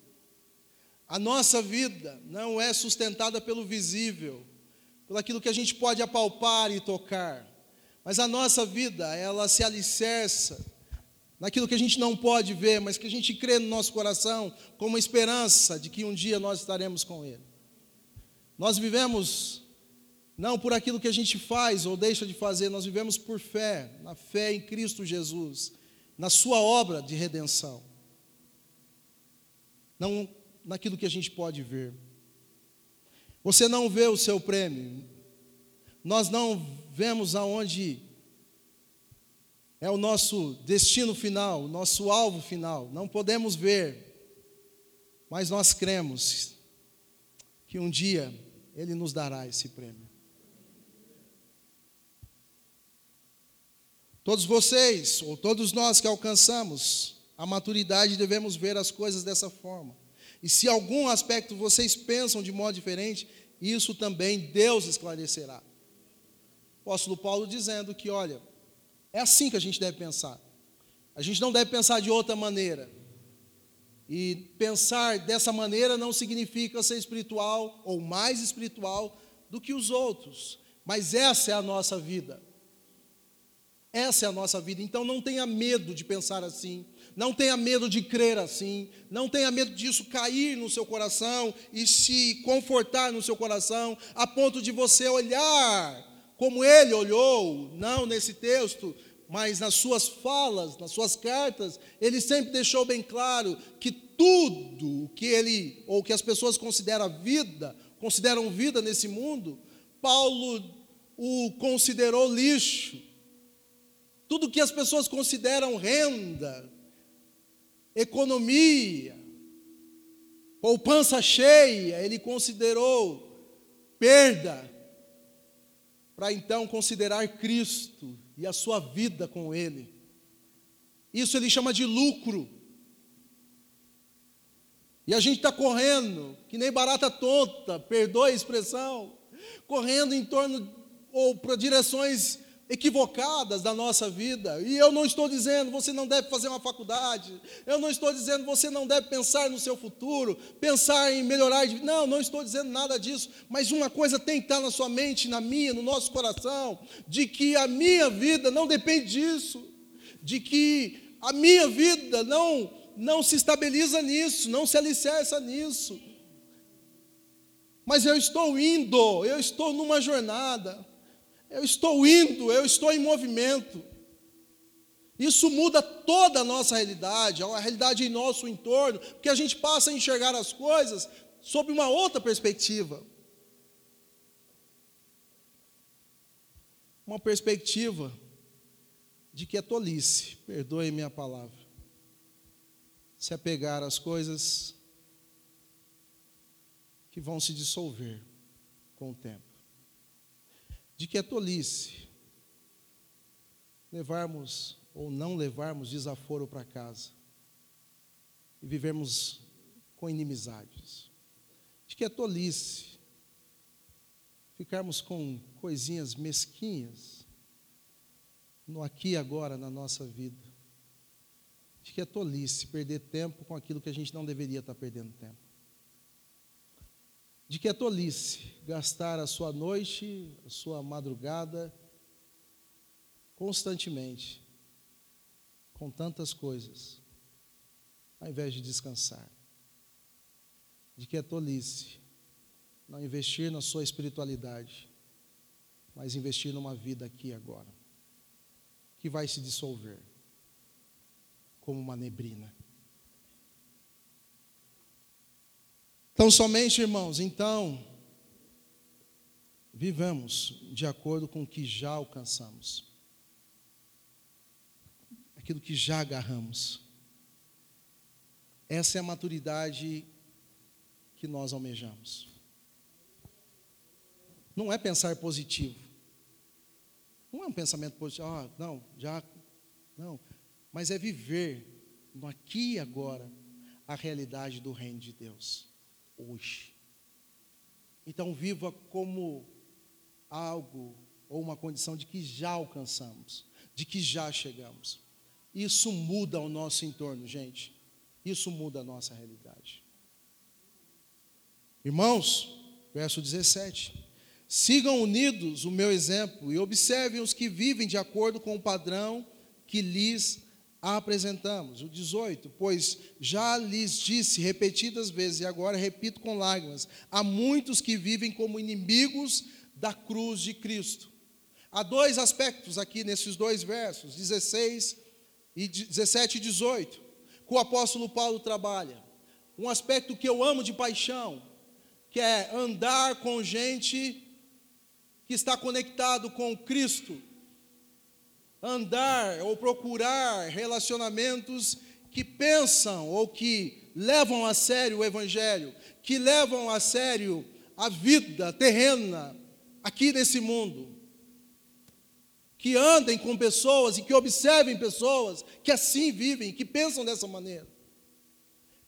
A nossa vida não é sustentada pelo visível, pelo aquilo que a gente pode apalpar e tocar, mas a nossa vida, ela se alicerça naquilo que a gente não pode ver, mas que a gente crê no nosso coração como esperança de que um dia nós estaremos com Ele. Nós vivemos não por aquilo que a gente faz ou deixa de fazer, nós vivemos por fé, na fé em Cristo Jesus, na Sua obra de redenção. Não naquilo que a gente pode ver. Você não vê o seu prêmio, nós não vemos aonde é o nosso destino final, o nosso alvo final, não podemos ver, mas nós cremos que um dia Ele nos dará esse prêmio. Todos vocês, ou todos nós que alcançamos a maturidade, devemos ver as coisas dessa forma. E se algum aspecto vocês pensam de modo diferente, isso também Deus esclarecerá. Apóstolo Paulo dizendo que, olha, é assim que a gente deve pensar. A gente não deve pensar de outra maneira. E pensar dessa maneira não significa ser espiritual ou mais espiritual do que os outros. Mas essa é a nossa vida. Essa é a nossa vida. Então não tenha medo de pensar assim. Não tenha medo de crer assim. Não tenha medo disso cair no seu coração e se confortar no seu coração, a ponto de você olhar como ele olhou, não nesse texto, mas nas suas falas, nas suas cartas, ele sempre deixou bem claro que tudo que ele ou que as pessoas consideram vida, consideram vida nesse mundo, Paulo o considerou lixo. Tudo que as pessoas consideram renda, economia, poupança cheia, ele considerou perda, para então considerar Cristo e a sua vida com Ele. Isso ele chama de lucro. E a gente está correndo, que nem barata tonta, perdoe a expressão, correndo em torno ou para direções equivocadas da nossa vida. E eu não estou dizendo você não deve fazer uma faculdade. Eu não estou dizendo você não deve pensar no seu futuro, pensar em melhorar. Não, não estou dizendo nada disso. Mas uma coisa tem que estar na sua mente, na minha, no nosso coração, de que a minha vida não depende disso, de que a minha vida não não se estabiliza nisso, não se alicerça nisso. Mas eu estou indo, eu estou numa jornada. Eu estou indo, eu estou em movimento. Isso muda toda a nossa realidade, a realidade em nosso entorno, porque a gente passa a enxergar as coisas sob uma outra perspectiva. Uma perspectiva de que é tolice, perdoe minha palavra, se apegar às coisas que vão se dissolver com o tempo. De que é tolice levarmos ou não levarmos desaforo para casa e vivermos com inimizades. De que é tolice ficarmos com coisinhas mesquinhas no aqui e agora na nossa vida. De que é tolice perder tempo com aquilo que a gente não deveria estar perdendo tempo de que é tolice gastar a sua noite, a sua madrugada, constantemente, com tantas coisas, ao invés de descansar. De que é tolice não investir na sua espiritualidade, mas investir numa vida aqui e agora, que vai se dissolver como uma neblina. Então, somente, irmãos, então, vivamos de acordo com o que já alcançamos, aquilo que já agarramos. Essa é a maturidade que nós almejamos. Não é pensar positivo. Não é um pensamento positivo, ah, não, já, não. Mas é viver no aqui e agora a realidade do reino de Deus hoje. Então, viva como algo ou uma condição de que já alcançamos, de que já chegamos. Isso muda o nosso entorno, gente. Isso muda a nossa realidade. Irmãos, verso 17. Sigam unidos o meu exemplo e observem os que vivem de acordo com o padrão que lhes apresentamos. O 18, pois já lhes disse repetidas vezes, e agora repito com lágrimas: há muitos que vivem como inimigos da cruz de Cristo. Há dois aspectos aqui nesses dois versos, 16 e 17 e 18, que o apóstolo Paulo trabalha. Um aspecto que eu amo de paixão, que é andar com gente que está conectado com Cristo andar ou procurar relacionamentos que pensam ou que levam a sério o Evangelho, que levam a sério a vida terrena aqui nesse mundo. Que andem com pessoas e que observem pessoas que assim vivem, que pensam dessa maneira.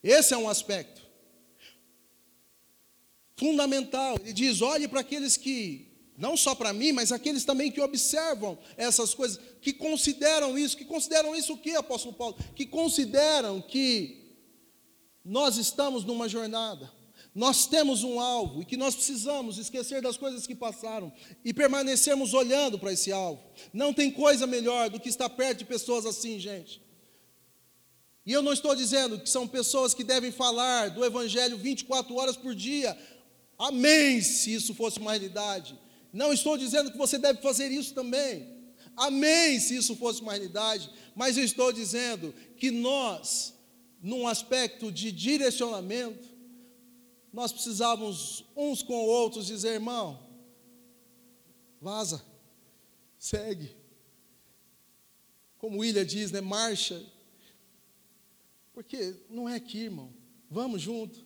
Esse é um aspecto fundamental. Ele diz: olhe para aqueles que não só para mim, mas aqueles também que observam essas coisas, que consideram isso, que consideram isso o que, apóstolo Paulo? Que consideram que nós estamos numa jornada, nós temos um alvo e que nós precisamos esquecer das coisas que passaram e permanecermos olhando para esse alvo. Não tem coisa melhor do que estar perto de pessoas assim, gente. E eu não estou dizendo que são pessoas que devem falar do Evangelho 24 horas por dia. Amém, se isso fosse uma realidade. Não estou dizendo que você deve fazer isso também. Amém, se isso fosse uma realidade. Mas eu estou dizendo que nós, num aspecto de direcionamento, nós precisávamos uns com outros dizer, irmão, vaza, segue. Como William diz, né? Marcha. Porque não é aqui, irmão. Vamos junto.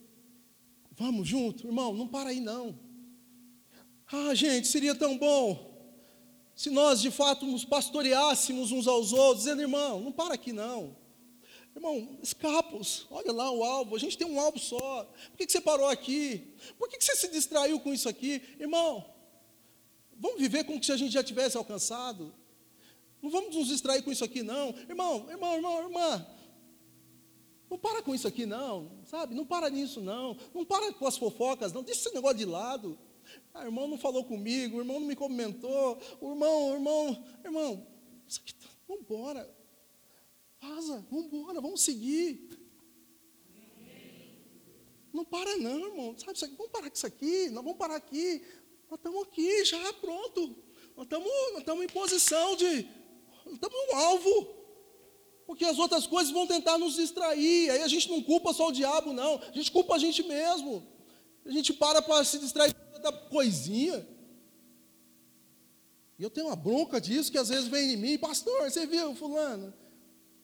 Vamos junto, irmão, não para aí não. Ah, gente, seria tão bom se nós de fato nos pastoreássemos uns aos outros, dizendo, irmão, não para aqui não. Irmão, escapos, olha lá o alvo, a gente tem um alvo só. Por que, que você parou aqui? Por que, que você se distraiu com isso aqui? Irmão, vamos viver como se a gente já tivesse alcançado. Não vamos nos distrair com isso aqui, não. Irmão, irmão, irmão, irmã, não para com isso aqui, não, sabe? Não para nisso, não. Não para com as fofocas, não. Deixa esse negócio de lado. Ah, o irmão não falou comigo, o irmão não me comentou, o irmão, o irmão, irmão, tá, vamos embora. Vaza, vamos embora, vamos seguir. Não para não, irmão. Sabe, vamos parar com isso aqui, nós vamos parar aqui. Nós estamos aqui, já pronto. Nós estamos, estamos em posição de. Nós estamos no alvo. Porque as outras coisas vão tentar nos distrair. Aí a gente não culpa só o diabo, não. A gente culpa a gente mesmo. A gente para para se distrair coisinha. E eu tenho uma bronca disso que às vezes vem em mim, pastor, você viu, fulano?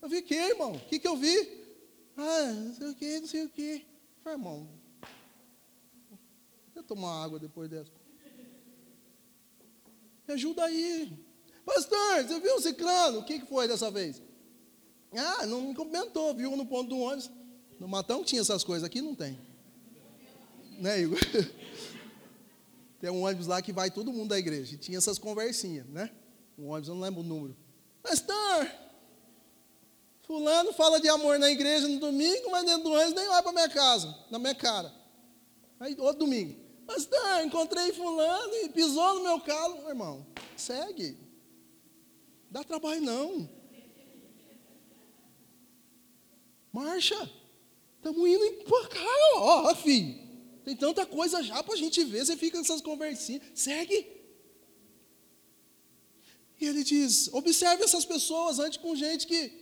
Eu vi que, irmão? O que, que eu vi? Ah, não sei o que, não sei o que. Falei, irmão, eu tomar água depois dessa. Me ajuda aí. Pastor, você viu o ciclano? O que, que foi dessa vez? Ah, não me cumprimentou, viu no ponto do ônibus. No Matão tinha essas coisas, aqui não tem. Né, Igor? Tem um ônibus lá que vai todo mundo da igreja. E tinha essas conversinhas, né? Um ônibus, eu não lembro o número. Pastor, fulano fala de amor na igreja no domingo, mas dentro do ônibus nem vai para minha casa, na minha cara. Aí, outro domingo. Pastor, encontrei fulano e pisou no meu calo. Irmão, segue. Dá trabalho não. Marcha. Estamos indo para cá, ó, ó, filho. Tem tanta coisa já para a gente ver. Você fica nessas conversinhas. Segue. E ele diz: observe essas pessoas, ande com gente que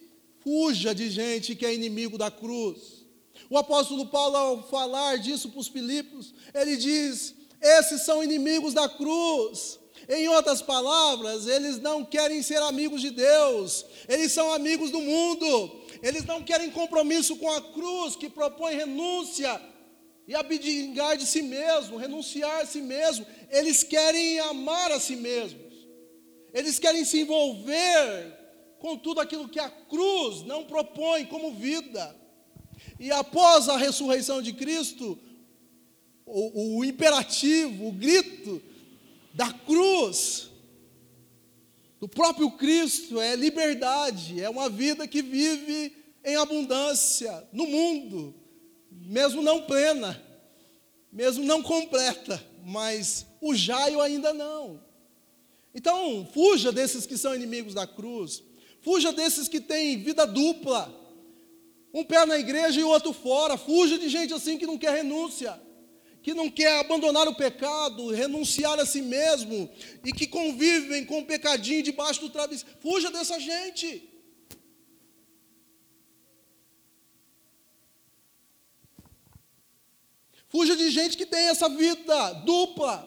fuja de gente que é inimigo da cruz. O apóstolo Paulo, ao falar disso para os Filipos, ele diz: esses são inimigos da cruz. Em outras palavras, eles não querem ser amigos de Deus, eles são amigos do mundo, eles não querem compromisso com a cruz, que propõe renúncia e abdicar de si mesmo, renunciar a si mesmo. Eles querem amar a si mesmos. Eles querem se envolver com tudo aquilo que a cruz não propõe como vida. E após a ressurreição de Cristo, o, o imperativo, o grito da cruz, do próprio Cristo, é liberdade, é uma vida que vive em abundância no mundo mesmo não plena, mesmo não completa, mas o jaio ainda não. Então, fuja desses que são inimigos da cruz, fuja desses que têm vida dupla, um pé na igreja e o outro fora, fuja de gente assim que não quer renúncia, que não quer abandonar o pecado, renunciar a si mesmo e que convivem com o pecadinho debaixo do travesseiro. Fuja dessa gente. Fuja de gente que tem essa vida dupla,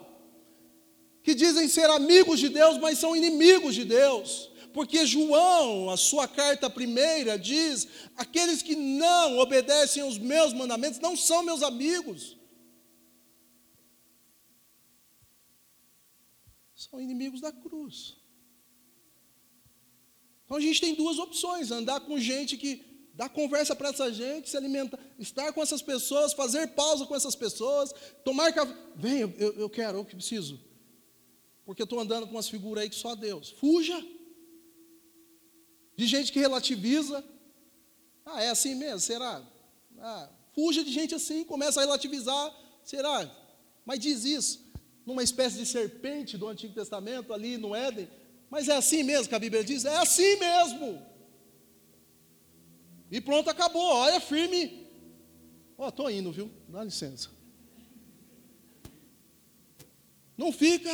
que dizem ser amigos de Deus, mas são inimigos de Deus. Porque João, a sua carta primeira, diz: aqueles que não obedecem aos meus mandamentos não são meus amigos. São inimigos da cruz. Então a gente tem duas opções: andar com gente que dar conversa para essa gente, se alimentar, estar com essas pessoas, fazer pausa com essas pessoas, tomar café. Vem, eu, eu quero, eu que preciso. Porque eu estou andando com umas figuras aí que só Deus. Fuja. De gente que relativiza. Ah, é assim mesmo? Será? Ah, fuja de gente assim, começa a relativizar. Será? Mas diz isso. Numa espécie de serpente do Antigo Testamento, ali no Éden. Mas é assim mesmo que a Bíblia diz? É assim mesmo. E pronto, acabou. Olha, firme. Ó, oh, tô indo, viu? Dá licença. Não fica.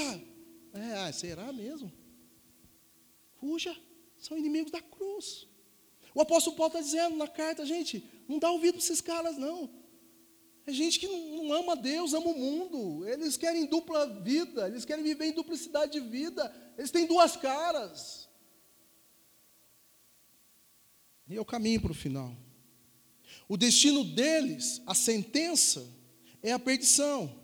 É, ah, será mesmo? Fuja. São inimigos da cruz. O apóstolo Paulo está dizendo na carta, gente, não dá ouvido para esses caras, não. É gente que não, não ama Deus, ama o mundo. Eles querem dupla vida, eles querem viver em duplicidade de vida. Eles têm duas caras. E é o caminho para o final. O destino deles, a sentença, é a perdição.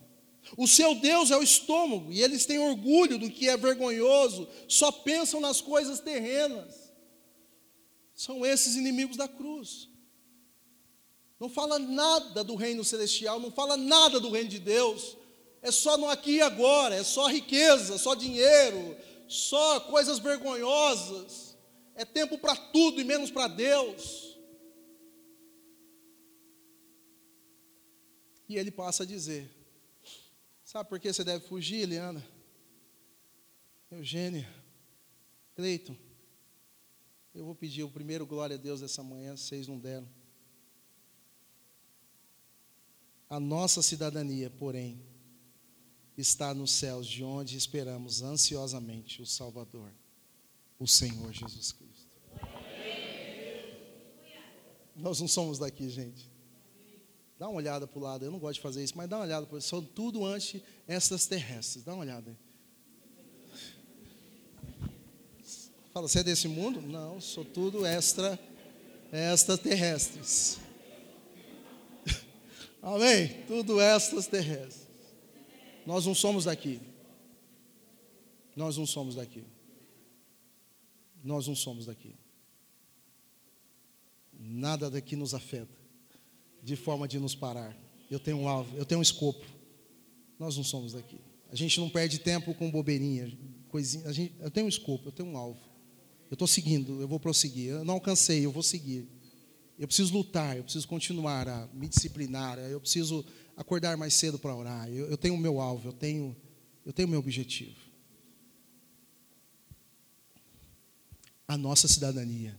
O seu Deus é o estômago, e eles têm orgulho do que é vergonhoso, só pensam nas coisas terrenas. São esses inimigos da cruz. Não fala nada do reino celestial, não fala nada do reino de Deus. É só no aqui e agora, é só riqueza, só dinheiro, só coisas vergonhosas é tempo para tudo e menos para Deus. E ele passa a dizer: Sabe por que você deve fugir, Eliana? Eugênia, Cleiton, eu vou pedir o primeiro glória a Deus essa manhã, vocês não deram. A nossa cidadania, porém, está nos céus, de onde esperamos ansiosamente o Salvador, o Senhor Jesus Cristo. Nós não somos daqui, gente. Dá uma olhada para o lado, eu não gosto de fazer isso, mas dá uma olhada para São tudo antes essas terrestres. Dá uma olhada. Fala, você é desse mundo? Não, sou tudo extra, extraterrestres. Amém? Tudo extraterrestres. Nós não somos daqui. Nós não somos daqui. Nós não somos daqui. Nada daqui nos afeta de forma de nos parar. Eu tenho um alvo, eu tenho um escopo. Nós não somos daqui. A gente não perde tempo com bobeirinha, coisinha. Gente, eu tenho um escopo, eu tenho um alvo. Eu estou seguindo, eu vou prosseguir. Eu não alcancei, eu vou seguir. Eu preciso lutar, eu preciso continuar a me disciplinar, eu preciso acordar mais cedo para orar. Eu, eu tenho o meu alvo, eu tenho, eu tenho o meu objetivo. A nossa cidadania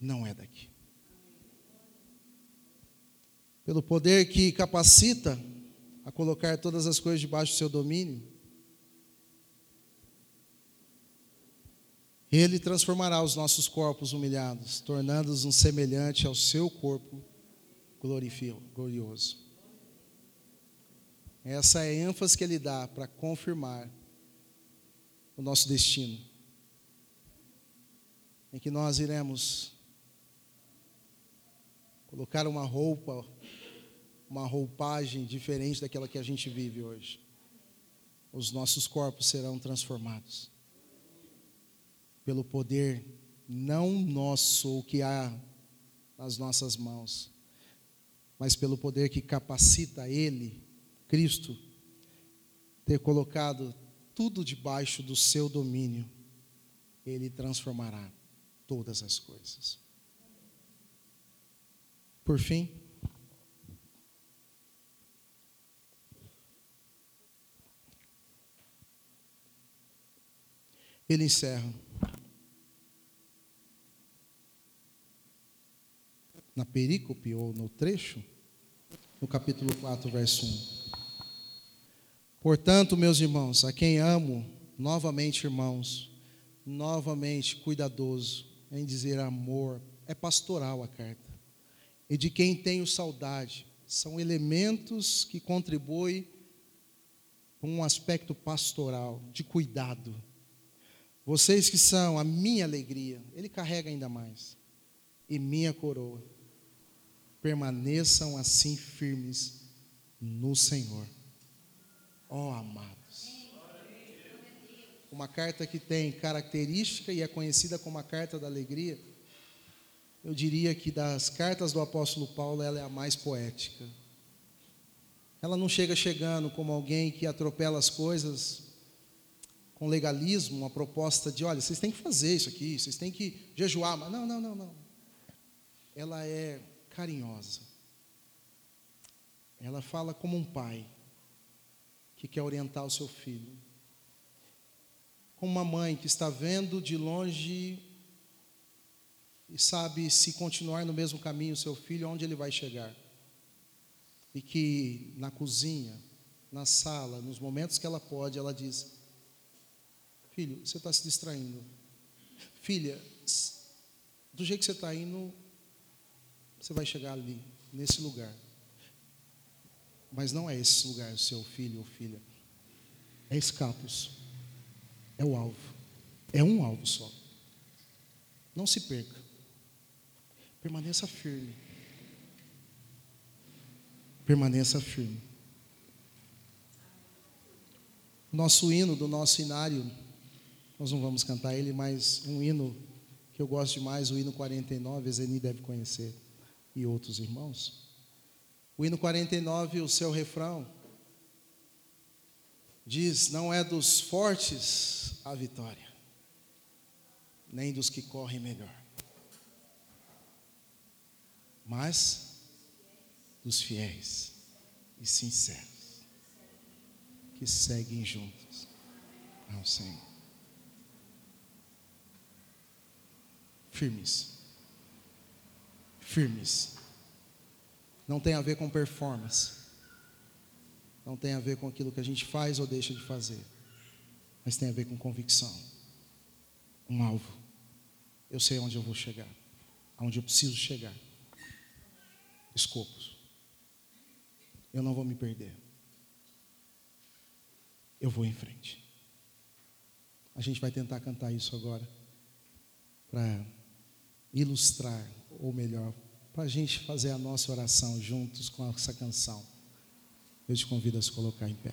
não é daqui. Pelo poder que capacita a colocar todas as coisas debaixo do seu domínio, Ele transformará os nossos corpos humilhados, tornando-os um semelhante ao seu corpo glorioso. Essa é a ênfase que ele dá para confirmar o nosso destino. Em que nós iremos colocar uma roupa, uma roupagem diferente daquela que a gente vive hoje. Os nossos corpos serão transformados pelo poder não nosso o que há nas nossas mãos, mas pelo poder que capacita Ele, Cristo, ter colocado tudo debaixo do seu domínio, Ele transformará todas as coisas. Por fim, ele encerra. Na perícope ou no trecho, no capítulo 4, verso 1. Portanto, meus irmãos, a quem amo, novamente, irmãos, novamente cuidadoso em dizer amor, é pastoral a carta e de quem tenho saudade. São elementos que contribuem com um aspecto pastoral, de cuidado. Vocês que são a minha alegria, Ele carrega ainda mais, e minha coroa. Permaneçam assim firmes no Senhor. Ó oh, amados. Uma carta que tem característica e é conhecida como a carta da alegria eu diria que das cartas do apóstolo Paulo, ela é a mais poética. Ela não chega chegando como alguém que atropela as coisas com legalismo, uma proposta de, olha, vocês têm que fazer isso aqui, vocês têm que jejuar, mas não, não, não, não. Ela é carinhosa. Ela fala como um pai que quer orientar o seu filho. Como uma mãe que está vendo de longe e sabe se continuar no mesmo caminho seu filho, onde ele vai chegar. E que na cozinha, na sala, nos momentos que ela pode, ela diz: Filho, você está se distraindo. Filha, do jeito que você está indo, você vai chegar ali, nesse lugar. Mas não é esse lugar, seu filho ou filha. É escapos. É o alvo. É um alvo só. Não se perca. Permaneça firme. Permaneça firme. Nosso hino do nosso inário, nós não vamos cantar ele, mas um hino que eu gosto demais, o hino 49, a Zeni deve conhecer, e outros irmãos. O hino 49, o seu refrão, diz: Não é dos fortes a vitória, nem dos que correm melhor mas dos fiéis e sinceros que seguem juntos ao Senhor. Firmes. Firmes. Não tem a ver com performance. Não tem a ver com aquilo que a gente faz ou deixa de fazer. Mas tem a ver com convicção. Um alvo. Eu sei onde eu vou chegar. Aonde eu preciso chegar escopos. Eu não vou me perder. Eu vou em frente. A gente vai tentar cantar isso agora para ilustrar, ou melhor, para a gente fazer a nossa oração juntos com essa canção. Eu te convido a se colocar em pé.